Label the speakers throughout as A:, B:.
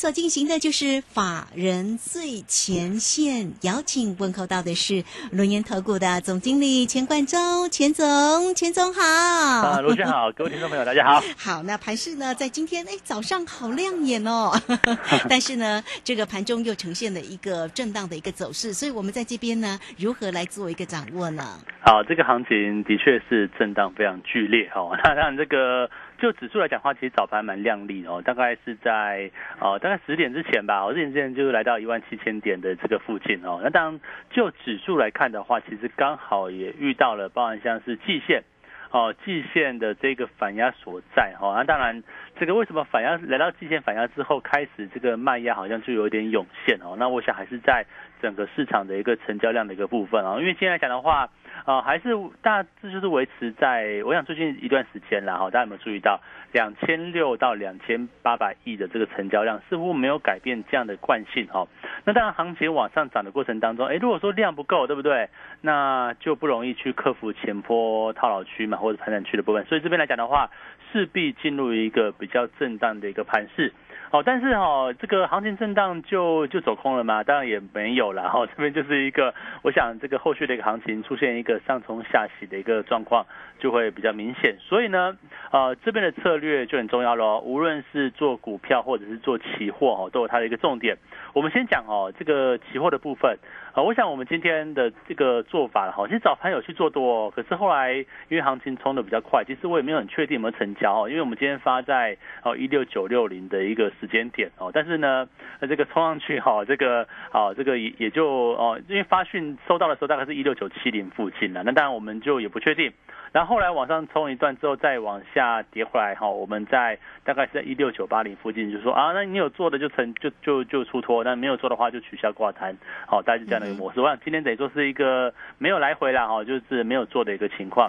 A: 所进行的就是法人最前线，邀请问候到的是轮研投顾的总经理钱冠洲，钱总，钱总好。
B: 啊，罗轩好，各位听众朋友大家好。
A: 好，那盘市呢，在今天哎早上好亮眼哦，但是呢，这个盘中又呈现了一个震荡的一个走势，所以我们在这边呢，如何来做一个掌握呢？
B: 好，这个行情的确是震荡非常剧烈哈，那当然这个。就指数来讲的话，其实早盘蛮亮丽哦，大概是在呃大概十点之前吧，我十点之前就来到一万七千点的这个附近哦。那当然就指数来看的话，其实刚好也遇到了，包含像是季线哦，季线的这个反压所在哈。那当然这个为什么反压来到季线反压之后，开始这个卖压好像就有点涌现哦。那我想还是在整个市场的一个成交量的一个部分啊，因为现在讲的话。啊，还是大致就是维持在，我想最近一段时间了哈，大家有没有注意到两千六到两千八百亿的这个成交量似乎没有改变这样的惯性哈。那当然行情往上涨的过程当中，哎，如果说量不够，对不对？那就不容易去克服前坡套牢区嘛，或者盘整区的部分。所以这边来讲的话，势必进入一个比较震荡的一个盘势。哦，但是哈，这个行情震荡就就走空了吗？当然也没有了哈。这边就是一个，我想这个后续的一个行情出现一个上冲下洗的一个状况，就会比较明显。所以呢，呃，这边的策略就很重要喽。无论是做股票或者是做期货哦，都有它的一个重点。我们先讲哦，这个期货的部分。啊，我想我们今天的这个做法哈，其实早盘有去做多，可是后来因为行情冲的比较快，其实我也没有很确定有没有成交哦，因为我们今天发在哦一六九六零的一个时间点哦，但是呢，那这个冲上去哈，这个啊这个也也就哦，因为发讯收到的时候大概是一六九七零附近了，那当然我们就也不确定。然后后来往上冲一段之后，再往下跌回来哈，我们在大概是在一六九八零附近，就说啊，那你有做的就成就就就出脱，那没有做的话就取消挂单，好，大概就这样的一个模式。我想今天等于说是一个没有来回了哈，就是没有做的一个情况。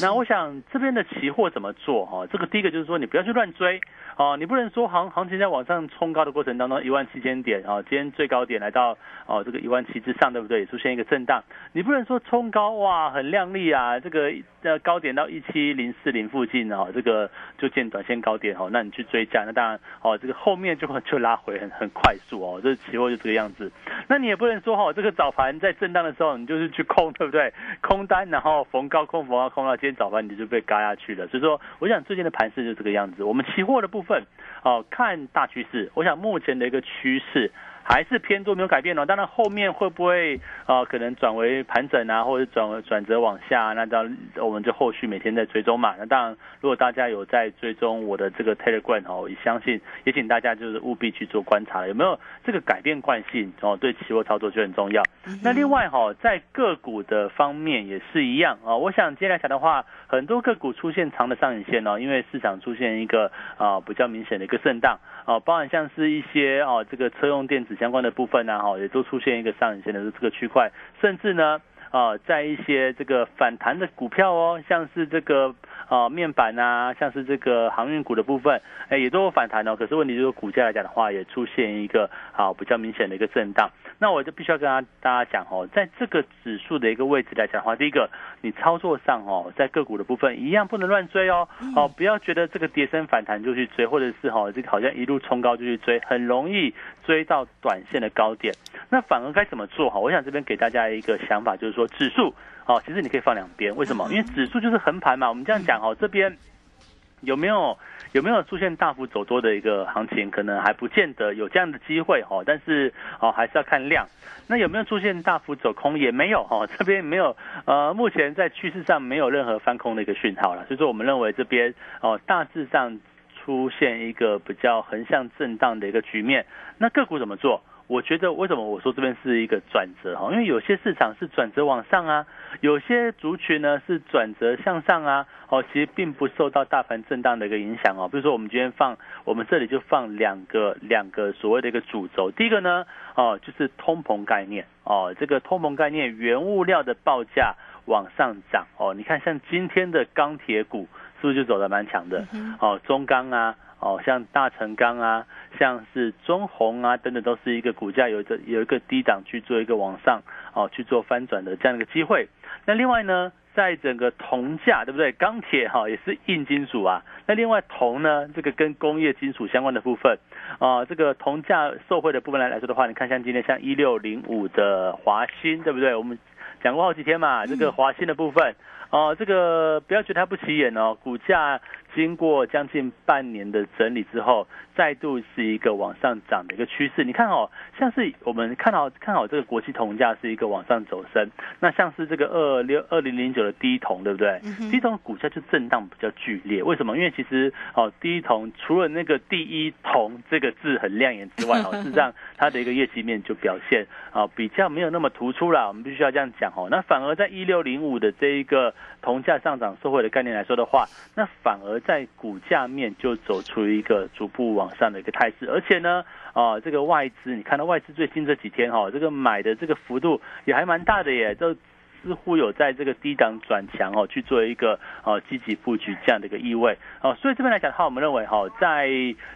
B: 那我想这边的期货怎么做哈？这个第一个就是说你不要去乱追。哦，你不能说行行情在往上冲高的过程当中，一万七千点啊，今天最高点来到哦这个一万七之上，对不对？出现一个震荡，你不能说冲高哇很亮丽啊，这个呃高点到一七零四零附近哦，这个就见短线高点哦，那你去追加，那当然哦这个后面就会就拉回很很快速哦，这期货就这个样子。那你也不能说哈，这个早盘在震荡的时候，你就是去空，对不对？空单然后逢高空逢高空到今天早盘你就被嘎下去了。所以说，我想最近的盘势就这个样子。我们期货的部分。哦，看大趋势，我想目前的一个趋势。还是偏多没有改变哦，当然后面会不会呃可能转为盘整啊，或者转转折往下，那当我们就后续每天在追踪嘛。那当然，如果大家有在追踪我的这个 Telegram 哦，我相信也请大家就是务必去做观察了，有没有这个改变惯性哦？对期货操作就很重要。那另外哈，在个股的方面也是一样啊。我想接下来讲的话，很多个股出现长的上影线哦，因为市场出现一个啊比较明显的一个震荡哦，包含像是一些哦这个车用电子。相关的部分呢，哈，也都出现一个上影线的这个区块，甚至呢，啊，在一些这个反弹的股票哦，像是这个。啊，面板啊，像是这个航运股的部分，哎，也都有反弹哦。可是问题就是，股价来讲的话，也出现一个啊比较明显的一个震荡。那我就必须要跟大大家讲哦，在这个指数的一个位置来讲的话，第一个，你操作上哦，在个股的部分一样不能乱追哦。哦，不要觉得这个跌升反弹就去追，或者是哦这个好像一路冲高就去追，很容易追到短线的高点。那反而该怎么做哈？我想这边给大家一个想法，就是说指数。哦，其实你可以放两边，为什么？因为指数就是横盘嘛。我们这样讲哦，这边有没有有没有出现大幅走多的一个行情？可能还不见得有这样的机会哈。但是哦，还是要看量。那有没有出现大幅走空？也没有哈。这边没有呃，目前在趋势上没有任何翻空的一个讯号了。所以说，我们认为这边哦，大致上出现一个比较横向震荡的一个局面。那个股怎么做？我觉得为什么我说这边是一个转折哈？因为有些市场是转折往上啊，有些族群呢是转折向上啊。哦，其实并不受到大盘震荡的一个影响哦。比如说，我们今天放我们这里就放两个两个所谓的一个主轴。第一个呢，哦，就是通膨概念哦，这个通膨概念，原物料的报价往上涨哦。你看，像今天的钢铁股是不是就走得蛮强的？哦，中钢啊。哦，像大成钢啊，像是中红啊等等，都是一个股价有一个有一个低档去做一个往上哦去做翻转的这样一个机会。那另外呢，在整个铜价对不对？钢铁哈也是硬金属啊。那另外铜呢，这个跟工业金属相关的部分啊，这个铜价受惠的部分来来说的话，你看像今天像一六零五的华鑫对不对？我们讲过好几天嘛，这个华鑫的部分哦，这个不要觉得它不起眼哦，股价。经过将近半年的整理之后，再度是一个往上涨的一个趋势。你看哦，像是我们看好看好这个国际铜价是一个往上走升，那像是这个二六二零零九的低铜，对不对？低铜股价就震荡比较剧烈。为什么？因为其实哦，低铜除了那个第一铜这个字很亮眼之外，哦，事实上它的一个业绩面就表现啊比较没有那么突出啦。我们必须要这样讲哦。那反而在一六零五的这一个铜价上涨社会的概念来说的话，那反而在股价面就走出一个逐步往上的一个态势，而且呢，啊，这个外资，你看到外资最近这几天哈，这个买的这个幅度也还蛮大的耶，都似乎有在这个低档转强哦，去做一个哦积极布局这样的一个意味哦，所以这边来讲的话，我们认为哈，在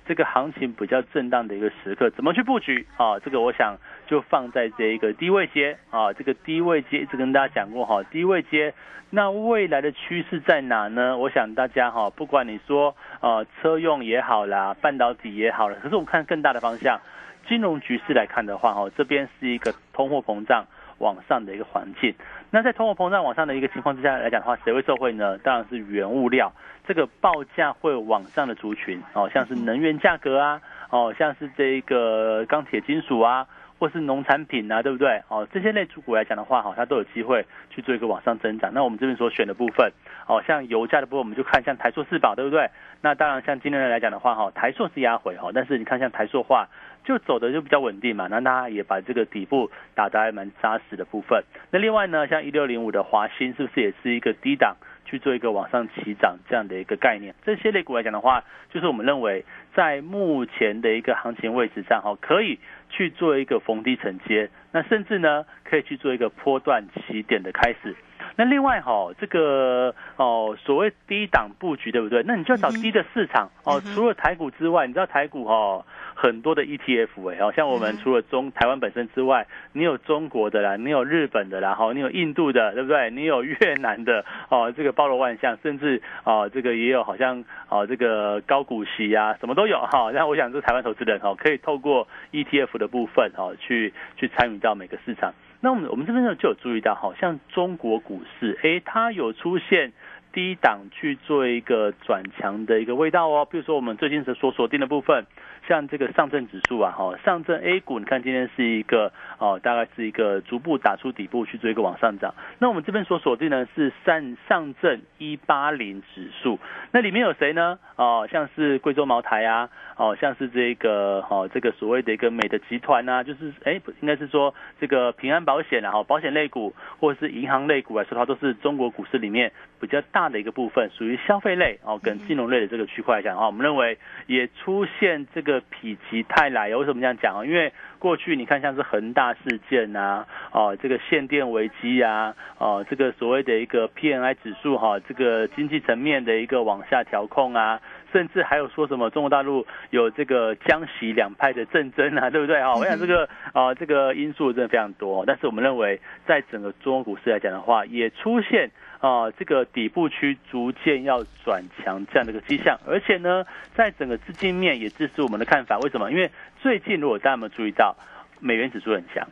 B: 这个行情比较震荡的一个时刻，怎么去布局啊？这个我想就放在这一个低位阶啊，这个低位阶一直跟大家讲过哈，低位阶。那未来的趋势在哪呢？我想大家哈，不管你说呃车用也好啦，半导体也好了，可是我看更大的方向，金融局势来看的话，哈，这边是一个通货膨胀往上的一个环境。那在通货膨胀往上的一个情况之下来讲的话，谁会受惠呢？当然是原物料这个报价会往上的族群哦，像是能源价格啊，哦，像是这个钢铁金属啊。或是农产品啊，对不对？哦，这些类主股来讲的话，哈，它都有机会去做一个往上增长。那我们这边所选的部分，哦，像油价的部分，我们就看像台塑四宝，对不对？那当然，像今天来讲的话，哈，台塑是压回哈，但是你看像台塑化就走的就比较稳定嘛，那它也把这个底部打得还蛮扎实的部分。那另外呢，像一六零五的华兴，是不是也是一个低档？去做一个往上起涨这样的一个概念，这些类股来讲的话，就是我们认为在目前的一个行情位置上，哈，可以去做一个逢低承接，那甚至呢，可以去做一个波段起点的开始。那另外哈，这个哦，所谓低档布局，对不对？那你就要找低的市场哦。除了台股之外，你知道台股哈？很多的 ETF 哎，好像我们除了中台湾本身之外，你有中国的啦，你有日本的啦，哈，你有印度的，对不对？你有越南的哦，这个包罗万象，甚至哦，这个也有好像哦，这个高股息啊，什么都有哈。那我想，这台湾投资人哈，可以透过 ETF 的部分哈，去去参与到每个市场。那我们我们这边呢就有注意到，好像中国股市哎，它有出现低档去做一个转强的一个味道哦。比如说我们最近所锁定的部分。像这个上证指数啊，哈，上证 A 股，你看今天是一个哦，大概是一个逐步打出底部去做一个往上涨。那我们这边所锁定的是上上证一八零指数，那里面有谁呢？哦，像是贵州茅台啊，哦，像是这个哦，这个所谓的一个美的集团啊，就是哎，应该是说这个平安保险啊，哈，保险类股或者是银行类股来说，它都是中国股市里面比较大的一个部分，属于消费类哦，跟金融类的这个区块来讲的话，我们认为也出现这个。否极泰来，为什么这样讲啊？因为过去你看像是恒大事件啊，哦，这个限电危机啊，哦，这个所谓的一个 PNI 指数哈，这个经济层面的一个往下调控啊，甚至还有说什么中国大陆有这个江西两派的战争啊，对不对哈？我想这个啊，这个因素真的非常多，但是我们认为在整个中国股市来讲的话，也出现。啊，这个底部区逐渐要转强这样的一个迹象，而且呢，在整个资金面也支持我们的看法。为什么？因为最近如果大家有没有注意到，美元指数很强，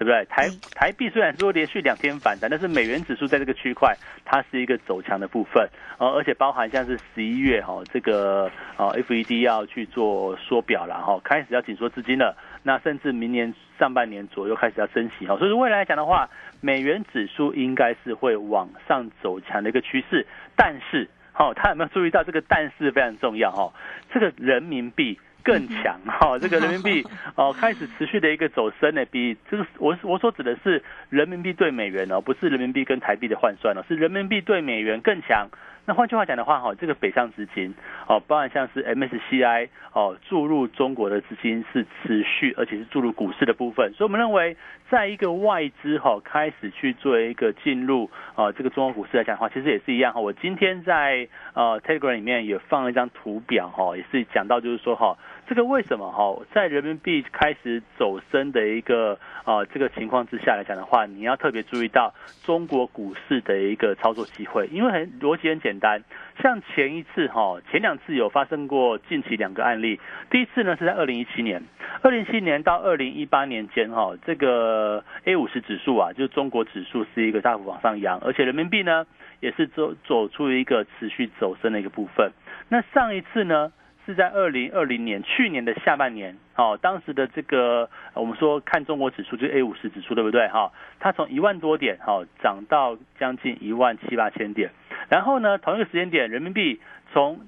B: 对不对？台台币虽然说连续两天反弹，但是美元指数在这个区块它是一个走强的部分。呃，而且包含像是十一月哈，这个啊 FED 要去做缩表了哈，开始要紧缩资金了。那甚至明年上半年左右开始要升息哈，所以未来来讲的话，美元指数应该是会往上走强的一个趋势。但是，哦，他有没有注意到这个但是非常重要哈？这个人民币更强哈，这个人民币哦开始持续的一个走升呢，比这个我我所指的是人民币对美元哦，不是人民币跟台币的换算哦，是人民币对美元更强。那换句话讲的话，哈，这个北上资金哦，包含像是 MSCI 哦注入中国的资金是持续，而且是注入股市的部分，所以我们认为，在一个外资哈开始去做一个进入啊这个中国股市来讲的话，其实也是一样哈。我今天在呃 Telegram 里面也放了一张图表哈，也是讲到就是说哈。这个为什么哈，在人民币开始走升的一个啊这个情况之下来讲的话，你要特别注意到中国股市的一个操作机会，因为很逻辑很简单，像前一次哈，前两次有发生过近期两个案例，第一次呢是在二零一七年，二零一七年到二零一八年间哈，这个 A 五十指数啊，就是中国指数是一个大幅往上扬，而且人民币呢也是走走出一个持续走升的一个部分。那上一次呢？是在二零二零年去年的下半年，哦，当时的这个我们说看中国指数，就是 A 五十指数，对不对？哈，它从一万多点，哈，涨到将近一万七八千点。然后呢，同一个时间点，人民币从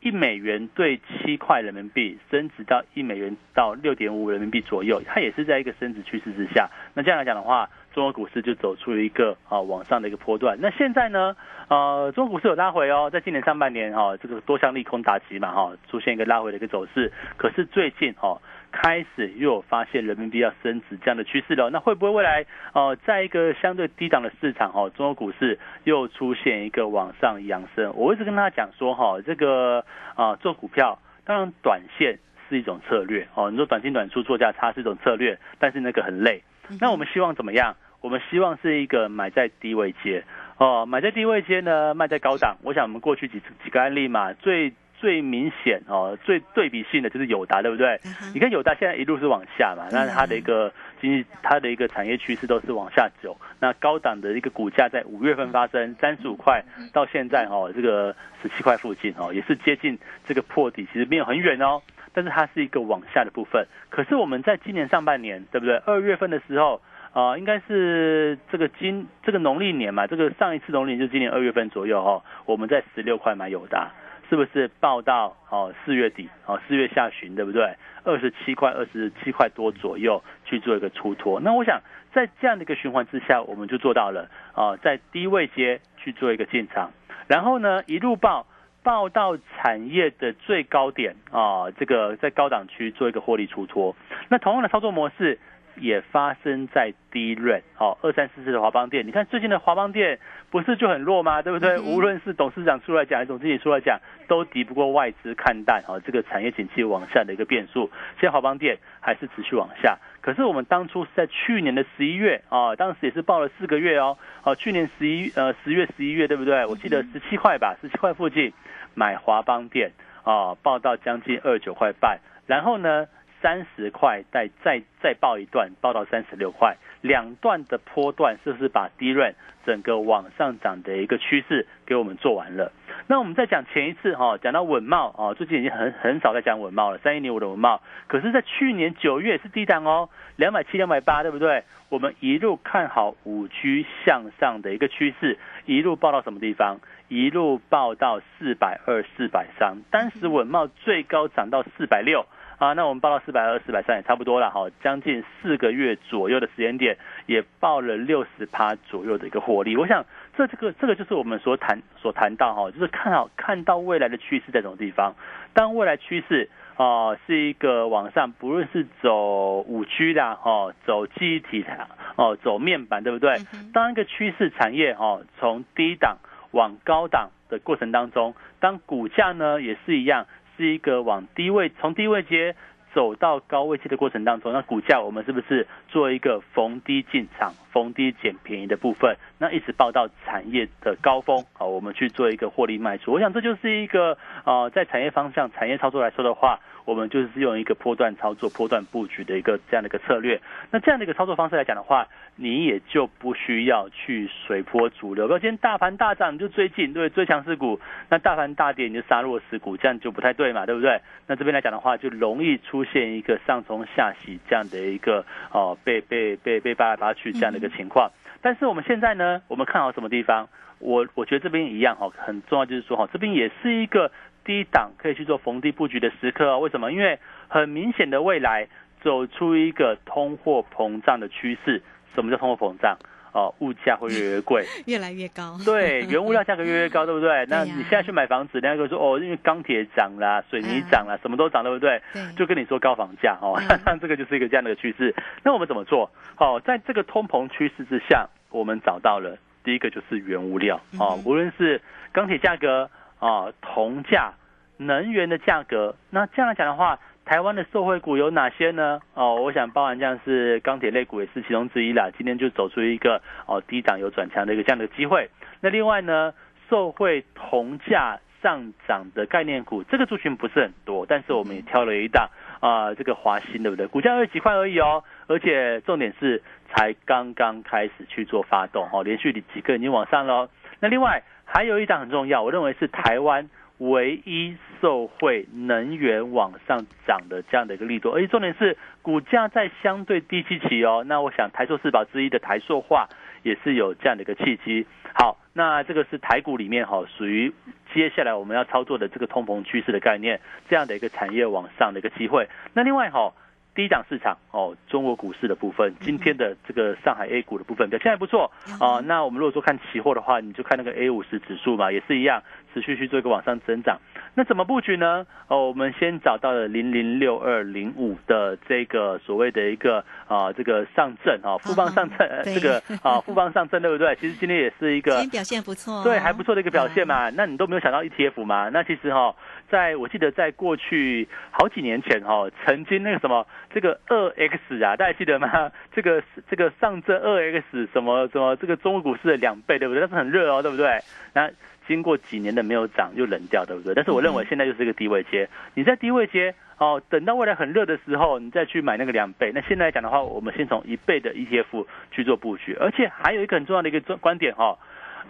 B: 一美元兑七块人民币升值到一美元到六点五人民币左右，它也是在一个升值趋势之下。那这样来讲的话，中国股市就走出一个啊往上的一个波段。那现在呢，呃，中国股市有拉回哦，在今年上半年哈，这个多项利空打击嘛哈，出现一个拉回的一个走势。可是最近哈，开始又有发现人民币要升值这样的趋势了。那会不会未来哦，在一个相对低档的市场哈，中国股市又出现一个往上扬升？我一直跟大家讲说哈，这个啊做股票，当然短线是一种策略哦，你说短进短出做价差是一种策略，但是那个很累。那我们希望怎么样？我们希望是一个买在低位接哦，买在低位接呢，卖在高档。我想我们过去几几个案例嘛，最最明显哦，最对比性的就是友达，对不对？你看友达现在一路是往下嘛，那它的一个经济，它的一个产业趋势都是往下走。那高档的一个股价在五月份发生三十五块，到现在哦，这个十七块附近哦，也是接近这个破底，其实没有很远哦，但是它是一个往下的部分。可是我们在今年上半年，对不对？二月份的时候。啊，应该是这个今这个农历年嘛，这个上一次农历年就今年二月份左右哈，我们在十六块买友达，是不是报到哦四月底哦四月下旬对不对？二十七块二十七块多左右去做一个出脱，那我想在这样的一个循环之下，我们就做到了啊，在低位阶去做一个进场，然后呢一路报报到产业的最高点啊，这个在高档区做一个获利出脱，那同样的操作模式。也发生在低润，好二三四四的华邦店，你看最近的华邦店不是就很弱吗？对不对？无论是董事长出来讲，还是总经理出来讲，都敌不过外资看淡，哦，这个产业景气往下的一个变数。现在华邦店还是持续往下，可是我们当初是在去年的十一月啊，当时也是报了四个月哦，哦，去年十一呃十月十一月对不对？我记得十七块吧，十七块附近买华邦店啊，报到将近二九块半，然后呢？三十块，再再再报一段，报到三十六块，两段的波段是不是把低润整个往上涨的一个趋势给我们做完了？那我们再讲前一次哈，讲到稳茂哦，最近已经很很少在讲稳茂了，三一年五的稳茂，可是，在去年九月是低档哦，两百七、两百八，对不对？我们一路看好五 G 向上的一个趋势，一路报到什么地方？一路报到四百二、四百三，当时稳茂最高涨到四百六。啊，那我们报到四百二、四百三也差不多了哈，将近四个月左右的时间点，也报了六十趴左右的一个获利。我想，这这个这个就是我们所谈所谈到哈，就是看好看到未来的趋势在什么地方。当未来趋势啊是一个往上，不论是走五 G 的哦，走记忆体的哦，走面板，对不对？当一个趋势产业哦从低档往高档的过程当中，当股价呢也是一样。是一个往低位从低位接走到高位接的过程当中，那股价我们是不是做一个逢低进场、逢低捡便宜的部分？那一直报到产业的高峰，好，我们去做一个获利卖出。我想这就是一个呃，在产业方向、产业操作来说的话。我们就是用一个波段操作、波段布局的一个这样的一个策略。那这样的一个操作方式来讲的话，你也就不需要去随波逐流。比如今天大盘大涨，你就追进，对，追强势股；那大盘大跌，你就杀弱势股，这样就不太对嘛，对不对？那这边来讲的话，就容易出现一个上冲下洗这样的一个哦，被被被被扒来扒去这样的个情况。但是我们现在呢，我们看好什么地方？我我觉得这边一样哈，很重要就是说哈，这边也是一个。低档可以去做逢低布局的时刻啊。为什么？因为很明显的未来走出一个通货膨胀的趋势。什么叫通货膨胀？哦，物价会越来越贵，
A: 越来越高。
B: 对，原物料价格越来越高，对不对？那你现在去买房子，人家就说哦，因为钢铁涨啦，水泥涨啦，什么都涨，对不对？
A: 对，
B: 就跟你说高房价哦，那 这个就是一个这样的趋势。那我们怎么做？哦，在这个通膨趋势之下，我们找到了第一个就是原物料哦，无论是钢铁价格啊、铜价、能源的价格，那这样来讲的话。台湾的受惠股有哪些呢？哦，我想包含像是钢铁类股也是其中之一啦。今天就走出一个哦低档有转强的一个这样的机会。那另外呢，受惠铜价上涨的概念股，这个族群不是很多，但是我们也挑了一档啊，这个华兴对不对？股价二十几块而已哦，而且重点是才刚刚开始去做发动哦，连续几个已经往上了。那另外还有一档很重要，我认为是台湾。唯一受惠能源往上涨的这样的一个力度，而且重点是股价在相对低期期哦。那我想台塑四宝之一的台塑化也是有这样的一个契机。好，那这个是台股里面哈，属于接下来我们要操作的这个通膨趋势的概念，这样的一个产业往上的一个机会。那另外哈。低档市场哦，中国股市的部分，今天的这个上海 A 股的部分表现还不错啊。那我们如果说看期货的话，你就看那个 A 五十指数嘛，也是一样，持续去做一个往上增长。那怎么布局呢？哦，我们先找到了零零六二零五的这个所谓的一个啊，这个上证 啊，富邦上证，这个啊，富邦上证对不对？其实今天也是一个
A: 表现不错，
B: 对，还不错的一个表现嘛。那你都没有想到 ETF 嘛？那其实哈。在我记得，在过去好几年前哈，曾经那个什么这个二 X 啊，大家记得吗？这个这个上证二 X 什么什么这个中国股市的两倍，对不对？但是很热哦，对不对？那经过几年的没有涨，又冷掉，对不对？但是我认为现在就是一个低位接，你在低位接哦，等到未来很热的时候，你再去买那个两倍。那现在来讲的话，我们先从一倍的 ETF 去做布局，而且还有一个很重要的一个观点哈。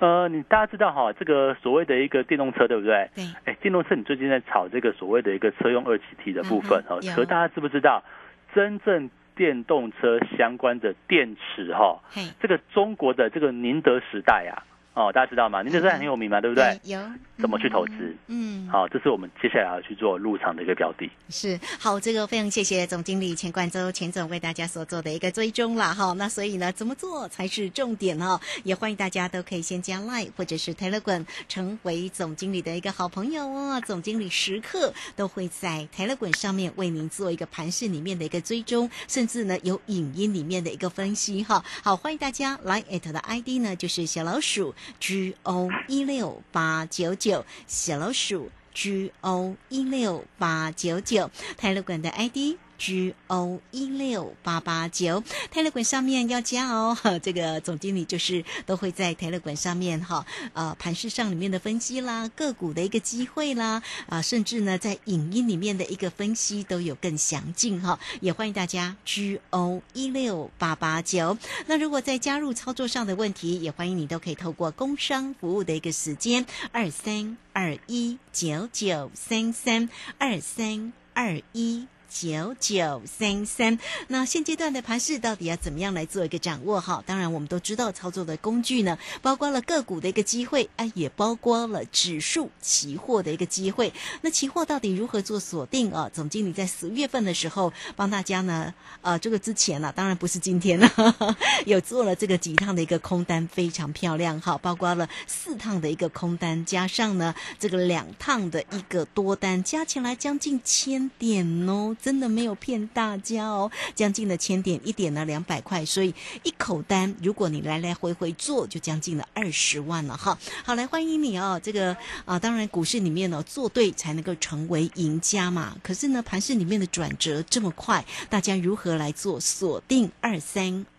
B: 呃，你大家知道哈，这个所谓的一个电动车，对不对？
A: 对。
B: 哎，电动车你最近在炒这个所谓的一个车用二级体的部分哈，可大家知不知道，真正电动车相关的电池哈，这个中国的这个宁德时代啊。哦，大家知道吗？您的在很有名嘛，对不对？
A: 有。
B: 怎么去投资？嗯，好，这是我们接下来要去做入场的一个标的。
A: 是，好，这个非常谢谢总经理钱冠洲钱总为大家所做的一个追踪了哈。那所以呢，怎么做才是重点哈？也欢迎大家都可以先加 Line 或者是 Telegram 成为总经理的一个好朋友哦。总经理时刻都会在 Telegram 上面为您做一个盘市里面的一个追踪，甚至呢有影音里面的一个分析哈。好，欢迎大家来 at 的 ID 呢就是小老鼠。G O 一六八九九小老鼠，G O 一六八九九泰勒馆的 ID。G O 一六八八九，泰勒管上面要加哦。这个总经理就是都会在泰勒管上面哈，呃，盘市上里面的分析啦，个股的一个机会啦，啊，甚至呢在影音里面的一个分析都有更详尽哈。也欢迎大家 G O 一六八八九。那如果在加入操作上的问题，也欢迎你都可以透过工商服务的一个时间二三二一九九三三二三二一。九九三三，那现阶段的盘势到底要怎么样来做一个掌握？哈，当然我们都知道操作的工具呢，包括了个股的一个机会，哎，也包括了指数期货的一个机会。那期货到底如何做锁定啊？总经理在十月份的时候帮大家呢，呃，这个之前呢，当然不是今天了，有做了这个几趟的一个空单，非常漂亮哈，包括了四趟的一个空单，加上呢这个两趟的一个多单，加起来将近千点哦。真的没有骗大家哦，将近的千点一点呢两百块，所以一口单，如果你来来回回做，就将近了二十万了哈。好，来欢迎你哦，这个啊，当然股市里面呢做对才能够成为赢家嘛。可是呢，盘市里面的转折这么快，大家如何来做锁定二三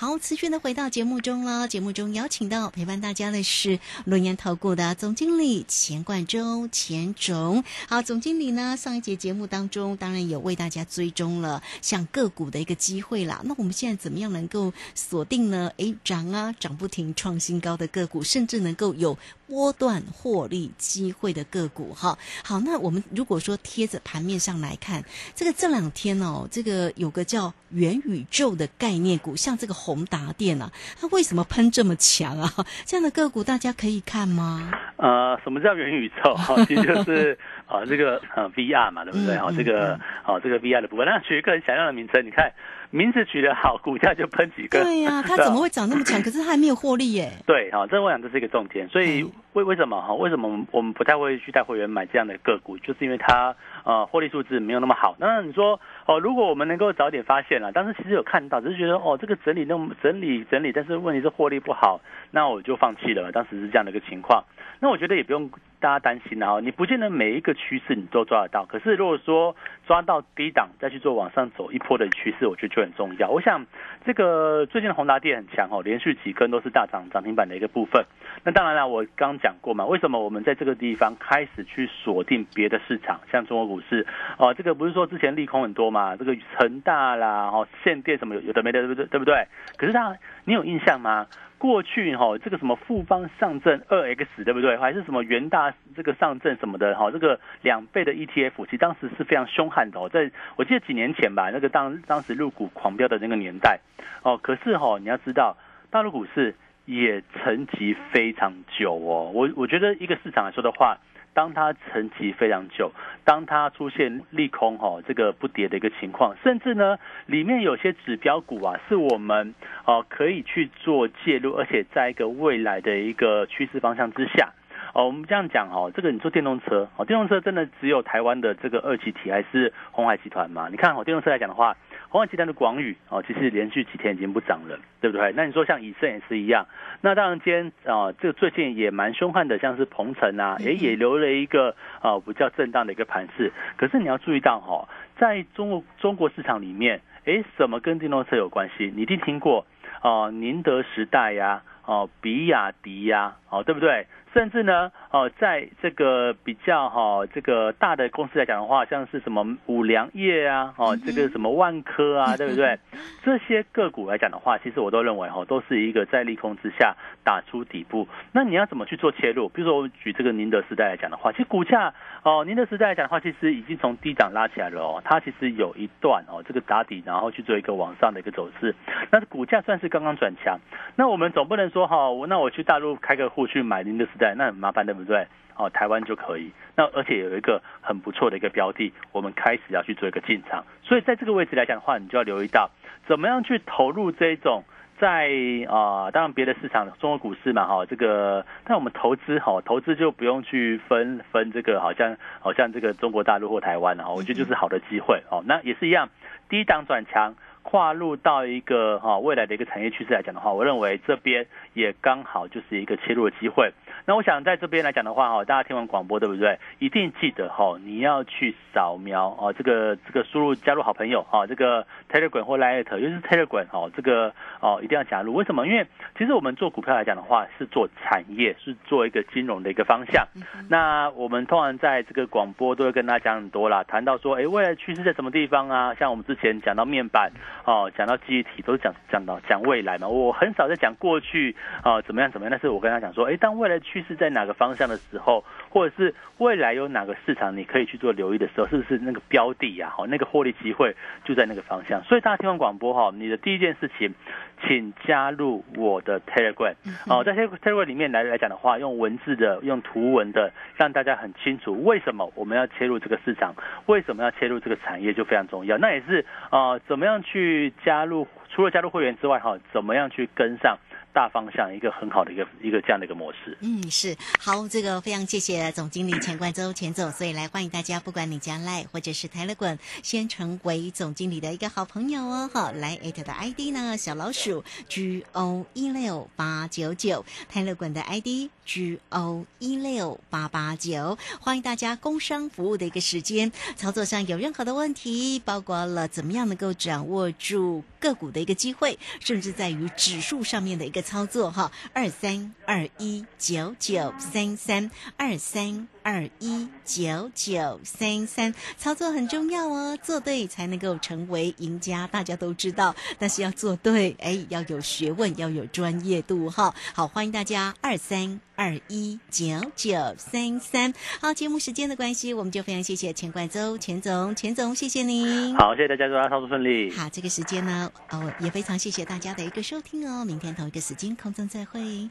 A: 好，持续的回到节目中了。节目中邀请到陪伴大家的是轮研投顾的总经理钱冠周，钱总。好，总经理呢，上一节节目当中，当然有为大家追踪了像个股的一个机会啦。那我们现在怎么样能够锁定呢？诶，涨啊，涨不停，创新高的个股，甚至能够有波段获利机会的个股。哈，好，那我们如果说贴着盘面上来看，这个这两天哦，这个有个叫元宇宙的概念股，像这个。宏达电啊，它为什么喷这么强啊？这样的个股大家可以看吗？
B: 呃，什么叫元宇宙？其实就是啊，这个呃 VR 嘛，对不对？哈，这个啊，这个 VR 的部分，那取一个很响亮的名称，你看名字取得好，股价就喷几个。
A: 对呀，它怎么会涨那么强？可是它还没有获利耶。
B: 对，哈，这我想这是一个重点。所以为为什么哈？为什么我们不太会去带会员买这样的个股？就是因为它呃获利数字没有那么好。那你说？哦，如果我们能够早点发现了，当时其实有看到，只是觉得哦，这个整理那么整理整理，但是问题是获利不好，那我就放弃了。当时是这样的一个情况。那我觉得也不用大家担心啊，你不见得每一个趋势你都抓得到。可是如果说抓到低档再去做往上走一波的趋势，我觉得就很重要。我想这个最近的宏达电很强哦，连续几根都是大涨涨停板的一个部分。那当然了，我刚讲过嘛，为什么我们在这个地方开始去锁定别的市场，像中国股市哦，这个不是说之前利空很多嘛，这个恒大啦，哦，限电什么有有的没的，对不对？对不对？可是它你有印象吗？过去哈，这个什么富邦上证二 X 对不对？还是什么元大这个上证什么的哈，这个两倍的 ETF，其实当时是非常凶悍的哦。在我记得几年前吧，那个当当时入股狂飙的那个年代哦。可是哈，你要知道，大陆股市也沉寂非常久哦。我我觉得一个市场来说的话。当它沉寂非常久，当它出现利空哈，这个不跌的一个情况，甚至呢，里面有些指标股啊，是我们哦可以去做介入，而且在一个未来的一个趋势方向之下，哦，我们这样讲哦，这个你做电动车哦，电动车真的只有台湾的这个二级体还是红海集团嘛？你看哦，电动车来讲的话。红海集团的广宇哦，其实连续几天已经不涨了，对不对？那你说像以盛也是一样，那当然今天啊，这个最近也蛮凶悍的，像是鹏程啊，也也留了一个啊比较震荡的一个盘势。可是你要注意到哈，在中国中国市场里面，哎，什么跟电动车有关系？你一定听过哦，宁德时代呀，哦，比亚迪呀，哦，对不对？甚至呢，哦，在这个比较哈这个大的公司来讲的话，像是什么五粮液啊，哦，这个什么万科啊，对不对？这些个股来讲的话，其实我都认为哈，都是一个在利空之下打出底部。那你要怎么去做切入？比如说我举这个宁德时代来讲的话，其实股价哦，宁德时代来讲的话，其实已经从低档拉起来了哦，它其实有一段哦这个打底，然后去做一个往上的一个走势。那股价算是刚刚转强。那我们总不能说哈，我那我去大陆开个户去买宁德时。代，那很麻烦，对不对？哦，台湾就可以。那而且有一个很不错的一个标的，我们开始要去做一个进场。所以在这个位置来讲的话，你就要留意到怎么样去投入这种在啊，当然别的市场，中国股市嘛，哈，这个但我们投资哈，投资就不用去分分这个，好像好像这个中国大陆或台湾哈，我觉得就是好的机会哦。那也是一样，低档转强。跨入到一个哈未来的一个产业趋势来讲的话，我认为这边也刚好就是一个切入的机会。那我想在这边来讲的话哈，大家听完广播对不对？一定记得哈，你要去扫描哦，这个这个输入加入好朋友哈，这个 Telegram 或 Light，尤其是 Telegram 哦，这个哦一定要加入。为什么？因为其实我们做股票来讲的话，是做产业，是做一个金融的一个方向。那我们通常在这个广播都会跟大家讲很多啦，谈到说，哎，未来趋势在什么地方啊？像我们之前讲到面板。哦，讲到记忆体都讲讲到讲未来嘛，我很少在讲过去啊怎么样怎么样，但是我跟他讲说，哎，当未来趋势在哪个方向的时候，或者是未来有哪个市场你可以去做留意的时候，是不是那个标的呀？好，那个获利机会就在那个方向。所以大家听完广播哈，你的第一件事情，请加入我的 Telegram。哦，在 Telegram 里面来来讲的话，用文字的、用图文的，让大家很清楚为什么我们要切入这个市场，为什么要切入这个产业就非常重要。那也是呃，怎么样去加入？除了加入会员之外，哈，怎么样去跟上？大方向一个很好的一个一个这样的一个模式。
A: 嗯，是好，这个非常谢谢总经理钱冠周钱总，所以来欢迎大家，不管你加赖或者是泰勒滚，先成为总经理的一个好朋友哦。好，来艾特的 ID 呢，小老鼠 G O 一六八九九，泰勒滚的 ID G O 一六八八九，欢迎大家工商服务的一个时间，操作上有任何的问题，包括了怎么样能够掌握住个股的一个机会，甚至在于指数上面的一个。操作哈，二三二一九九三三二三。二一九九三三，操作很重要哦，做对才能够成为赢家。大家都知道，但是要做对，哎，要有学问，要有专业度哈。好，欢迎大家二三二一九九三三。好，节目时间的关系，我们就非常谢谢钱冠周钱总，钱总，谢谢您。
B: 好，谢谢大家，祝大家操作顺利。
A: 好，这个时间呢，哦，也非常谢谢大家的一个收听哦。明天同一个时间空中再会。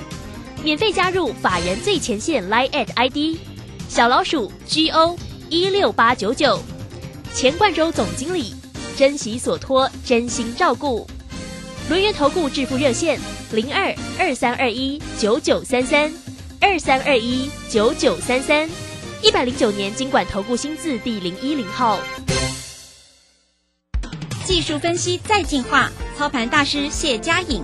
C: 免费加入法人最前线 Line at ID 小老鼠 G O 一六八九九，钱冠洲总经理，珍惜所托，真心照顾。轮源投顾致富热线零二二三二一九九三三二三二一九九三三，一百零九年经管投顾新字第零一零号。
D: 技术分析再进化，操盘大师谢佳颖。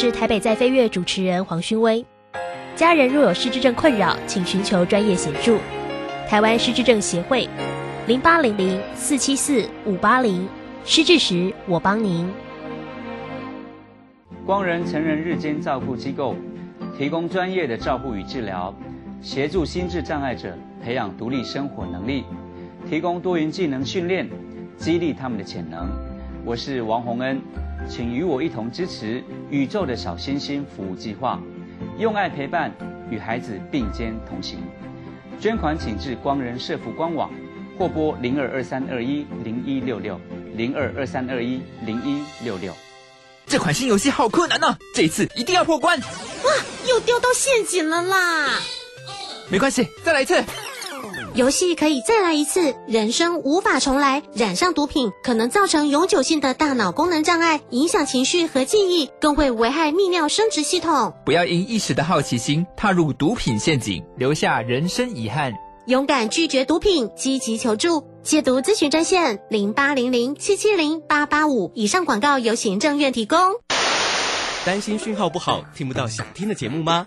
C: 是台北在飞跃主持人黄勋威。家人若有失智症困扰，请寻求专业协助。台湾失智症协会，零八零零四七四五八零。失智时，我帮您。
E: 光仁成人日间照顾机构，提供专业的照护与治疗，协助心智障碍者培养独立生活能力，提供多元技能训练，激励他们的潜能。我是王洪恩。请与我一同支持宇宙的小星星服务计划，用爱陪伴，与孩子并肩同行。捐款请至光仁社福官网，或拨零二二三二一零一六六零二二三二一零一六六。
F: 这款新游戏好困难呢，这一次一定要破关！哇，
G: 又掉到陷阱了啦！
F: 没关系，再来一次。
G: 游戏可以再来一次，人生无法重来。染上毒品可能造成永久性的大脑功能障碍，影响情绪和记忆，更会危害泌尿生殖系统。
F: 不要因一时的好奇心踏入毒品陷阱，留下人生遗憾。
G: 勇敢拒绝毒品，积极求助。戒毒咨询专线：零八零零七七零八八五。以上广告由行政院提供。
H: 担心讯号不好，听不到想听的节目吗？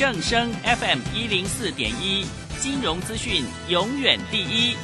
I: 正声 FM 一零四点一，金融资讯永远第一。